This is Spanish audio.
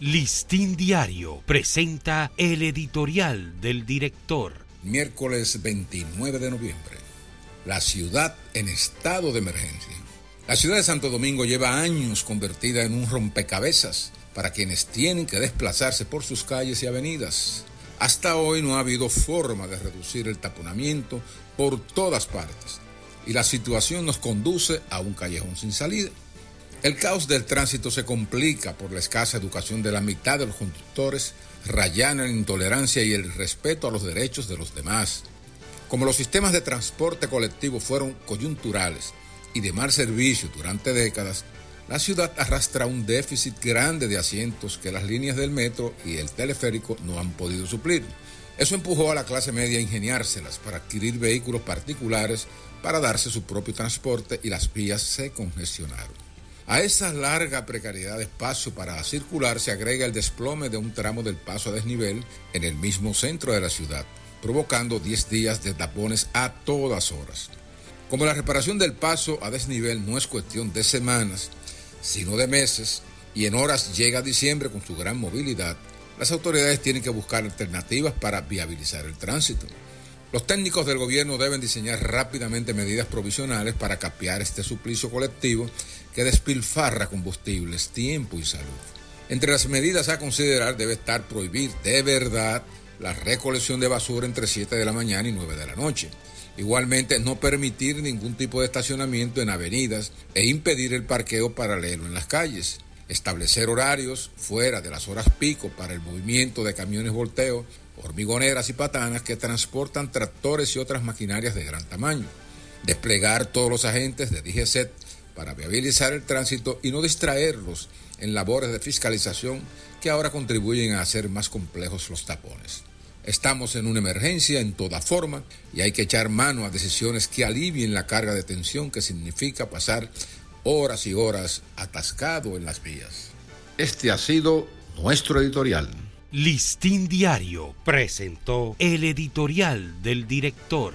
Listín Diario presenta el editorial del director. Miércoles 29 de noviembre. La ciudad en estado de emergencia. La ciudad de Santo Domingo lleva años convertida en un rompecabezas para quienes tienen que desplazarse por sus calles y avenidas. Hasta hoy no ha habido forma de reducir el taponamiento por todas partes y la situación nos conduce a un callejón sin salida. El caos del tránsito se complica por la escasa educación de la mitad de los conductores, rayana en intolerancia y el respeto a los derechos de los demás. Como los sistemas de transporte colectivo fueron coyunturales y de mal servicio durante décadas, la ciudad arrastra un déficit grande de asientos que las líneas del metro y el teleférico no han podido suplir. Eso empujó a la clase media a ingeniárselas para adquirir vehículos particulares para darse su propio transporte y las vías se congestionaron. A esa larga precariedad de espacio para circular se agrega el desplome de un tramo del paso a desnivel en el mismo centro de la ciudad, provocando 10 días de tapones a todas horas. Como la reparación del paso a desnivel no es cuestión de semanas, sino de meses, y en horas llega diciembre con su gran movilidad, las autoridades tienen que buscar alternativas para viabilizar el tránsito. Los técnicos del gobierno deben diseñar rápidamente medidas provisionales para capear este suplicio colectivo que despilfarra combustibles, tiempo y salud. Entre las medidas a considerar debe estar prohibir de verdad la recolección de basura entre 7 de la mañana y 9 de la noche. Igualmente, no permitir ningún tipo de estacionamiento en avenidas e impedir el parqueo paralelo en las calles. Establecer horarios fuera de las horas pico para el movimiento de camiones volteo hormigoneras y patanas que transportan tractores y otras maquinarias de gran tamaño. Desplegar todos los agentes de DGCET para viabilizar el tránsito y no distraerlos en labores de fiscalización que ahora contribuyen a hacer más complejos los tapones. Estamos en una emergencia en toda forma y hay que echar mano a decisiones que alivien la carga de tensión que significa pasar horas y horas atascado en las vías. Este ha sido nuestro editorial. Listín Diario presentó el editorial del director.